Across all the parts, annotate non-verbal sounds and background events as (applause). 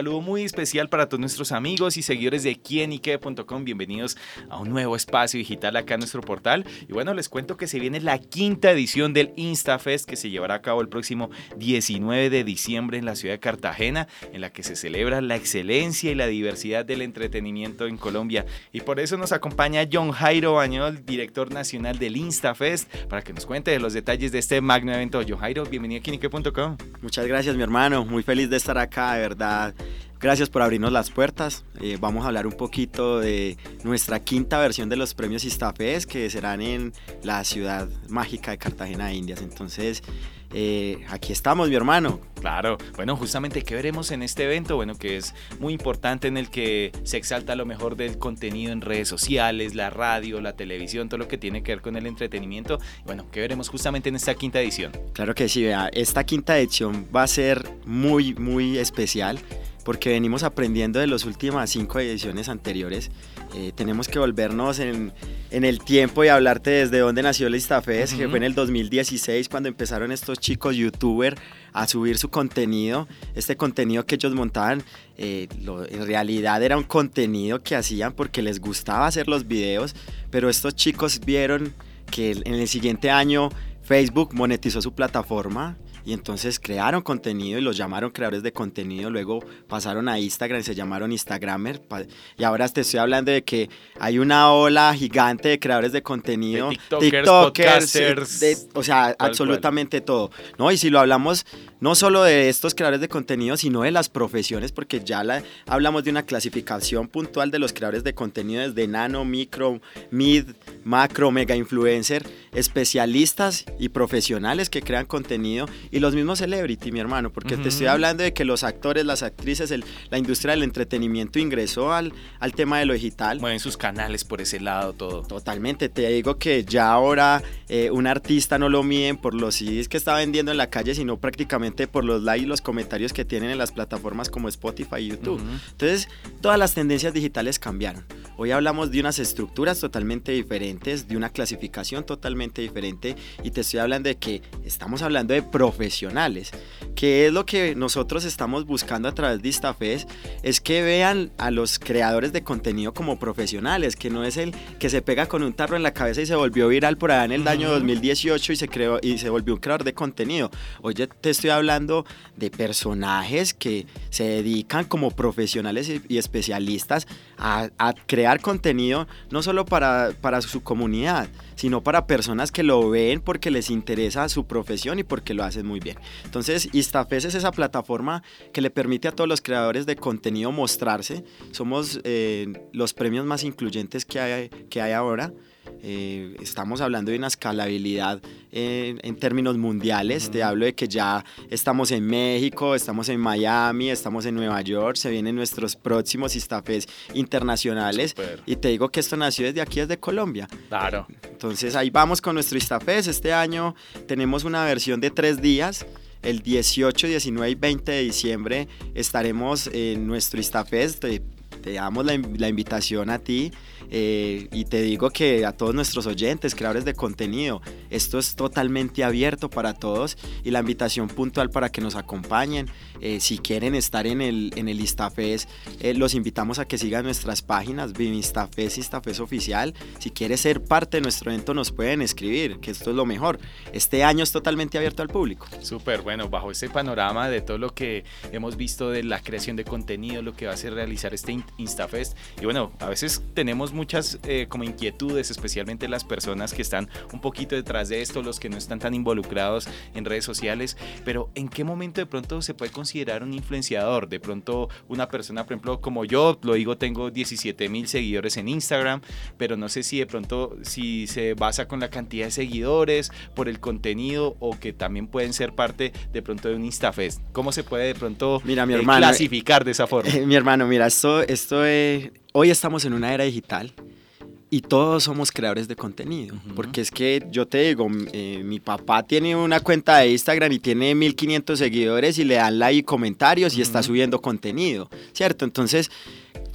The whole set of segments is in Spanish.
saludo muy especial para todos nuestros amigos y seguidores de quienique.com. Bienvenidos a un nuevo espacio digital acá en nuestro portal. Y bueno, les cuento que se viene la quinta edición del InstaFest que se llevará a cabo el próximo 19 de diciembre en la ciudad de Cartagena, en la que se celebra la excelencia y la diversidad del entretenimiento en Colombia. Y por eso nos acompaña John Jairo Bañol, director nacional del InstaFest, para que nos cuente los detalles de este magno evento. John Jairo, bienvenido a quienique.com. Muchas gracias, mi hermano. Muy feliz de estar acá, de verdad. Gracias por abrirnos las puertas. Eh, vamos a hablar un poquito de nuestra quinta versión de los premios Istafes que serán en la ciudad mágica de Cartagena de Indias. Entonces, eh, aquí estamos, mi hermano. Claro, bueno, justamente, ¿qué veremos en este evento? Bueno, que es muy importante en el que se exalta lo mejor del contenido en redes sociales, la radio, la televisión, todo lo que tiene que ver con el entretenimiento. Bueno, ¿qué veremos justamente en esta quinta edición? Claro que sí, vea, esta quinta edición va a ser muy, muy especial porque venimos aprendiendo de las últimas cinco ediciones anteriores. Eh, tenemos que volvernos en, en, el tiempo y hablarte desde dónde nació el Istafes, que fue en el 2016 cuando empezaron estos chicos youtubers a subir su contenido. Este contenido que ellos montaban, eh, en realidad era un contenido que hacían porque les gustaba hacer los videos, pero estos chicos vieron que en el siguiente año Facebook monetizó su plataforma y entonces crearon contenido y los llamaron creadores de contenido, luego pasaron a Instagram y se llamaron Instagramer. Y ahora te estoy hablando de que hay una ola gigante de creadores de contenido, TikTokers, TikTokers o sea, absolutamente todo, ¿no? Y si lo hablamos no solo de estos creadores de contenido, sino de las profesiones, porque ya la, hablamos de una clasificación puntual de los creadores de contenido desde nano, micro, mid, macro, mega influencer, especialistas y profesionales que crean contenido y los mismos celebrity, mi hermano, porque te estoy hablando de que los actores, las actrices, la industria del entretenimiento ingresó al, al tema de lo digital. Mueven sus canales por ese lado, todo. Totalmente, te digo que ya ahora eh, un artista no lo miden por los CDs que está vendiendo en la calle, sino prácticamente por los likes y los comentarios que tienen en las plataformas como Spotify y YouTube. Entonces, todas las tendencias digitales cambiaron. Hoy hablamos de unas estructuras totalmente diferentes, de una clasificación totalmente diferente y te estoy hablando de que estamos hablando de profesionales, que es lo que nosotros estamos buscando a través de Istafes, es que vean a los creadores de contenido como profesionales, que no es el que se pega con un tarro en la cabeza y se volvió viral por allá en el año 2018 y se creó y se volvió un creador de contenido. Oye, te estoy hablando de personajes que se dedican como profesionales y especialistas a, a crear contenido no solo para, para su comunidad, sino para personas que lo ven porque les interesa su profesión y porque lo hacen muy bien. Entonces, Istafes es esa plataforma que le permite a todos los creadores de contenido mostrarse. Somos eh, los premios más incluyentes que hay, que hay ahora. Eh, estamos hablando de una escalabilidad en términos mundiales. Te hablo de que ya estamos en México, estamos en Miami, estamos en Nueva York, se vienen nuestros próximos Istafes internacionales. Y te digo que esto nació desde aquí, desde Colombia. Claro. Entonces ahí vamos con nuestro Istafes. Este año tenemos una versión de tres días. El 18, 19 y 20 de diciembre estaremos en nuestro Istafest. Te, damos la, invitación a ti eh, y te digo que a todos nuestros oyentes, creadores de contenido, esto es totalmente abierto para todos y la invitación puntual para que nos acompañen. Eh, si quieren estar en el, en el Istafes, eh, los invitamos a que sigan nuestras páginas, Vivistafes, Istafes Oficial. Si quieres ser parte de nuestro evento, nos pueden escribir, que esto es lo mejor. Este año es totalmente abierto al público. Súper, bueno, bajo este panorama de todo lo que hemos visto de la creación de contenido, lo que va a ser realizar este Instafest, y bueno, a veces tenemos muchas eh, como inquietudes, especialmente las personas que están un poquito detrás de esto, los que no están tan involucrados en redes sociales, pero ¿en qué momento de pronto se puede considerar un influenciador? De pronto una persona, por ejemplo, como yo, lo digo, tengo 17 mil seguidores en Instagram, pero no sé si de pronto si se basa con la cantidad de seguidores, por el contenido o que también pueden ser parte de pronto de un Instafest. ¿Cómo se puede de pronto mira, mi eh, hermano, clasificar de esa forma? mi hermano, mira, esto, esto es hoy estamos en una era digital y todos somos creadores de contenido. Porque es que yo te digo, eh, mi papá tiene una cuenta de Instagram y tiene 1500 seguidores y le dan like y comentarios y está subiendo contenido, ¿cierto? Entonces,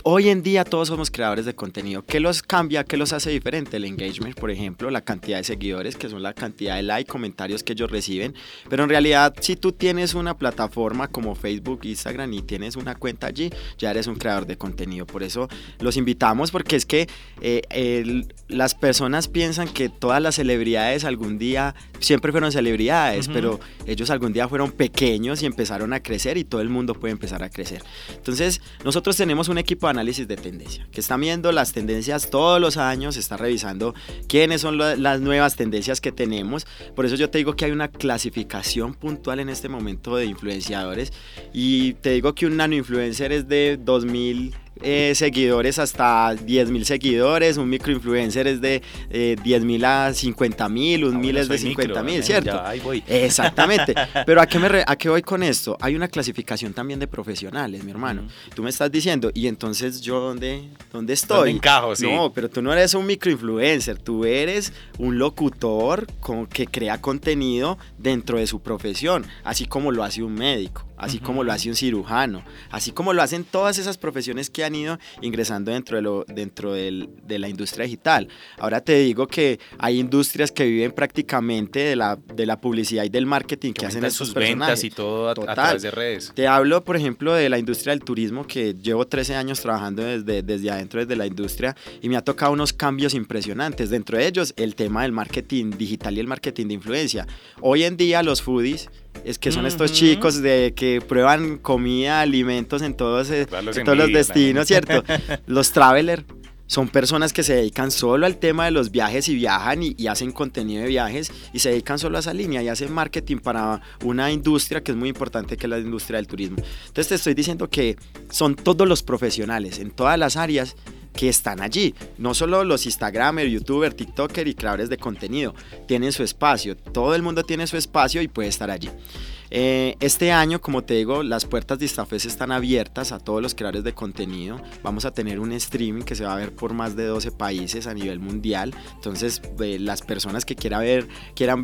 hoy en día todos somos creadores de contenido. ¿Qué los cambia? ¿Qué los hace diferente? El engagement, por ejemplo, la cantidad de seguidores, que son la cantidad de like, comentarios que ellos reciben. Pero en realidad, si tú tienes una plataforma como Facebook, Instagram y tienes una cuenta allí, ya eres un creador de contenido. Por eso los invitamos, porque es que eh, las personas piensan que todas las celebridades algún día siempre fueron celebridades, pero ellos algún día fueron pequeños y empezaron a crecer y todo el mundo puede empezar a crecer. Entonces, nosotros tenemos un equipo de análisis de tendencia que está viendo las tendencias todos los años, está revisando quiénes son las nuevas tendencias que tenemos. Por eso yo te digo que hay una clasificación puntual en este momento de influenciadores y te digo que un nano influencer es de 2000 eh, seguidores hasta 10 mil seguidores, un microinfluencer es de eh, 10 mil a 50 mil, un ah, mil es de 50 mil, ¿cierto? Exactamente. (laughs) Pero ¿a qué, me ¿a qué voy con esto? Hay una clasificación también de profesionales, mi hermano. Tú me estás diciendo, ¿y entonces yo dónde, dónde estoy? encajo, sí. No, pero tú no eres un microinfluencer, tú eres un locutor con, que crea contenido dentro de su profesión, así como lo hace un médico así como lo hace un cirujano, así como lo hacen todas esas profesiones que han ido ingresando dentro de, lo, dentro del, de la industria digital. Ahora te digo que hay industrias que viven prácticamente de la, de la publicidad y del marketing que, hacen sus ventas y todo a, través de redes. Te hablo, por ejemplo, de la industria del turismo, que llevo 13 años trabajando desde, desde adentro, desde la industria, y me ha tocado unos cambios impresionantes. Dentro de ellos, el tema del marketing digital y el marketing de influencia. Hoy en día los foodies es que son estos chicos de que prueban comida, alimentos en todos, eh, todos los destinos, ¿cierto? (laughs) los traveler son personas que se dedican solo al tema de los viajes y viajan y, hacen contenido de viajes y se dedican solo a esa línea y hacen marketing para una industria que es muy importante que es la industria del turismo. Entonces te estoy diciendo que son todos los profesionales en todas las áreas que están allí. No solo los Instagramer, YouTuber, TikToker y creadores de contenido tienen su espacio. Todo el mundo tiene su espacio y puede estar allí. Eh, este año, como te digo, las puertas de Istafes están abiertas a todos los creadores de contenido. Vamos a tener un streaming que se va a ver por más de 12 países a nivel mundial. Entonces, eh, las personas que quieran ver, quieran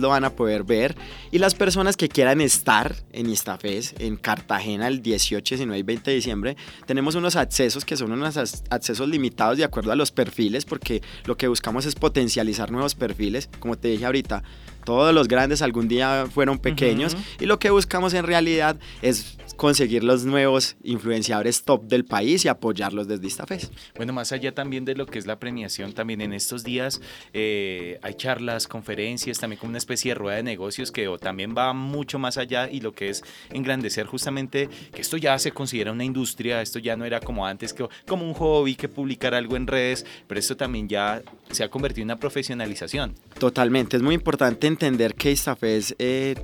lo van a poder ver. Y las personas que quieran estar en Istafes, en Cartagena, el 18, 19 y 20 de diciembre, tenemos unos accesos que son unos accesos limitados de acuerdo a los perfiles, porque lo que buscamos es potencializar nuevos perfiles. Como te dije ahorita, todos los grandes algún día fueron pequeños y lo que buscamos en realidad es conseguir los nuevos influenciadores top del país y apoyarlos desde esta fe. Bueno, más allá también de lo que es la premiación, también en estos días eh, hay charlas, conferencias, también como una especie de rueda de negocios que también va mucho más allá y lo que es engrandecer justamente que esto ya se considera una industria, esto ya no era como antes, que, como un hobby, que publicar algo en redes, pero esto también ya se ha convertido en una profesionalización. Totalmente, es muy importante entender que ISTAFES eh,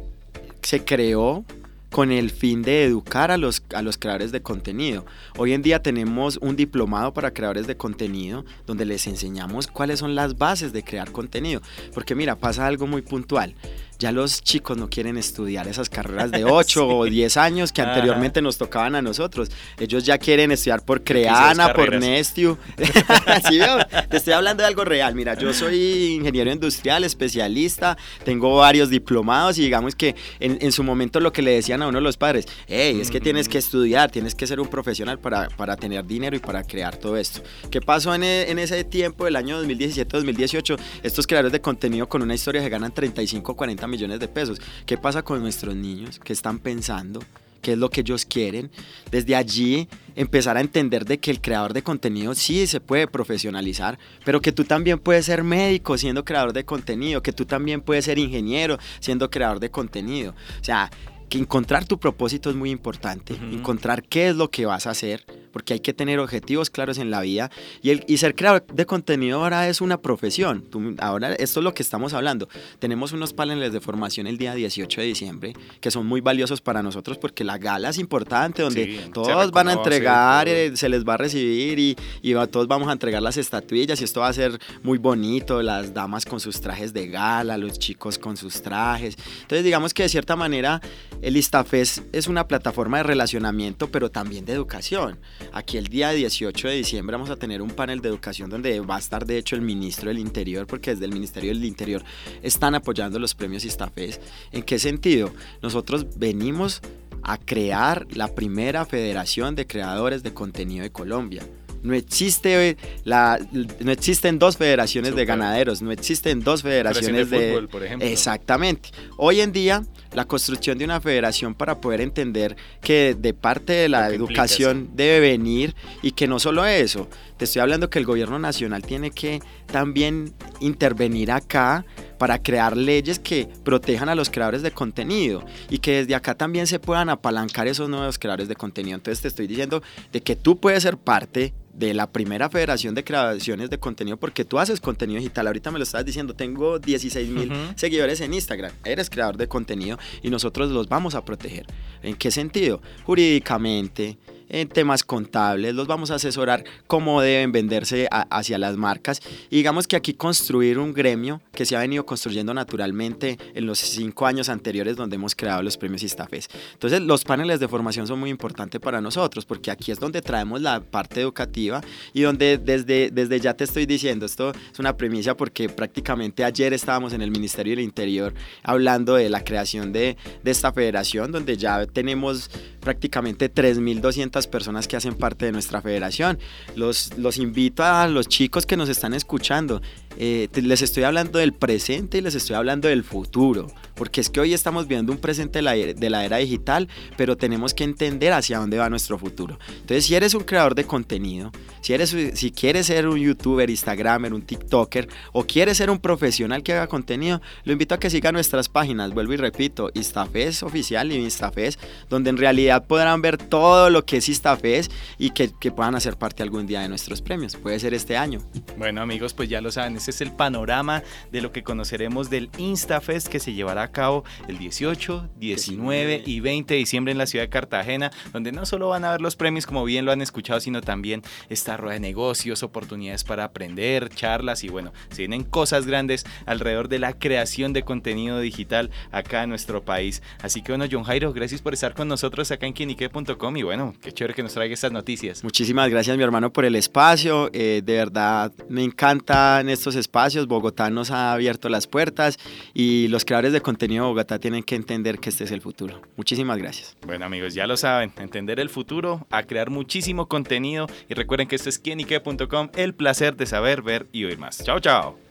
se creó con el fin de educar a los, a los creadores de contenido. Hoy en día tenemos un diplomado para creadores de contenido donde les enseñamos cuáles son las bases de crear contenido. Porque mira, pasa algo muy puntual ya los chicos no quieren estudiar esas carreras de (laughs) 8 o 10 años que anteriormente nos tocaban a nosotros. Ellos ya quieren estudiar por Creana, por Nestiu. (laughs) ¿Sí veo? Te estoy hablando de algo real. Mira, yo soy ingeniero industrial, especialista, tengo varios diplomados y digamos que en, su momento lo que le decían a uno los padres, hey, es que tienes que estudiar, tienes que ser un profesional para, para tener dinero y para crear todo esto. ¿Qué pasó en, e, en ese tiempo, el año 2017-2018? Estos creadores de contenido con una historia se ganan 35 40 millones de pesos. ¿Qué pasa con nuestros niños? ¿Qué están pensando? ¿Qué es lo que ellos quieren? Desde allí empezar a entender de que el creador de contenido sí se puede profesionalizar, pero que tú también puedes ser médico siendo creador de contenido, que tú también puedes ser ingeniero siendo creador de contenido. O sea, que encontrar tu propósito es muy importante, encontrar qué es lo que vas a hacer, porque hay que tener objetivos claros en la vida y, el, y ser creador de contenido ahora es una profesión. ahora esto es lo que estamos hablando. Tenemos unos paneles de formación el día 18 de diciembre que son muy valiosos para nosotros porque la gala es importante donde todos van a entregar, eh, se les va a recibir y, y todos vamos a entregar las estatuillas y esto va a ser muy bonito, las damas con sus trajes de gala, los chicos con sus trajes. Entonces digamos que de cierta manera el Istafes es una plataforma de relacionamiento pero también de educación. Aquí el día 18 de diciembre vamos a tener un panel de educación donde va a estar de hecho el ministro del Interior, porque desde el Ministerio del Interior están apoyando los premios Istafes. ¿En qué sentido? Nosotros venimos a crear la primera federación de creadores de contenido de Colombia. No existe la, no existen dos federaciones de ganaderos, no existen dos federaciones de, fútbol, por ejemplo. Exactamente. Hoy en día la construcción de una federación para poder entender que de parte de la educación debe venir y que no solo eso, te estoy hablando que el gobierno nacional tiene que también intervenir acá para crear leyes que protejan a los creadores de contenido y que desde acá también se puedan apalancar esos nuevos creadores de contenido. Entonces te estoy diciendo de que tú puedes ser parte de la primera federación de creaciones de contenido porque tú haces contenido digital. Ahorita me lo estás diciendo, tengo 16 mil seguidores en Instagram. Eres creador de contenido y nosotros los vamos a proteger. ¿En qué sentido? Jurídicamente, en temas contables, los vamos a asesorar cómo deben venderse hacia las marcas. Y digamos que aquí construir un gremio que se ha venido construyendo naturalmente en los cinco años anteriores donde hemos creado los premios Istafes. Entonces los paneles de formación son muy importantes para nosotros porque aquí es donde traemos la parte educativa y donde desde, desde ya te estoy diciendo, esto es una premisa porque prácticamente ayer estábamos en el Ministerio del Interior hablando de la creación de, de esta federación donde ya tenemos prácticamente 3.200 personas que hacen parte de nuestra federación. Los, los invito a los chicos que nos están escuchando. Eh, les estoy hablando del presente y les estoy hablando del futuro, porque es que hoy estamos viendo un presente de la, de la era digital, pero tenemos que entender hacia dónde va nuestro futuro. Entonces, si eres un creador de contenido, si, eres, si quieres ser un youtuber, instagramer, un tiktoker, o quieres ser un profesional que haga contenido, lo invito a que siga nuestras páginas, vuelvo y repito, Instafes oficial y Instafes, donde en realidad podrán ver todo lo que es Instafes y que, que puedan hacer parte algún día de nuestros premios. Puede ser este año. Bueno amigos, pues ya lo saben, este es el panorama de lo que conoceremos del InstaFest que se llevará a cabo el 18, 19 y 20 de diciembre en la ciudad de Cartagena, donde no solo van a ver los premios como bien lo han escuchado, sino también esta rueda de negocios, oportunidades para aprender, charlas y bueno, se vienen cosas grandes alrededor de la creación de contenido digital acá en nuestro país. Así que bueno, John Jairo, gracias por estar con nosotros acá en quienique.com y bueno, qué chévere que nos traiga estas noticias. Muchísimas gracias mi hermano por el espacio, eh, de verdad me encantan estos espacios, Bogotá nos ha abierto las puertas y los creadores de contenido de Bogotá tienen que entender que este es el futuro. Muchísimas gracias. Bueno amigos, ya lo saben, entender el futuro, a crear muchísimo contenido y recuerden que esto es quienique.com, el placer de saber, ver y oír más. Chao, chao.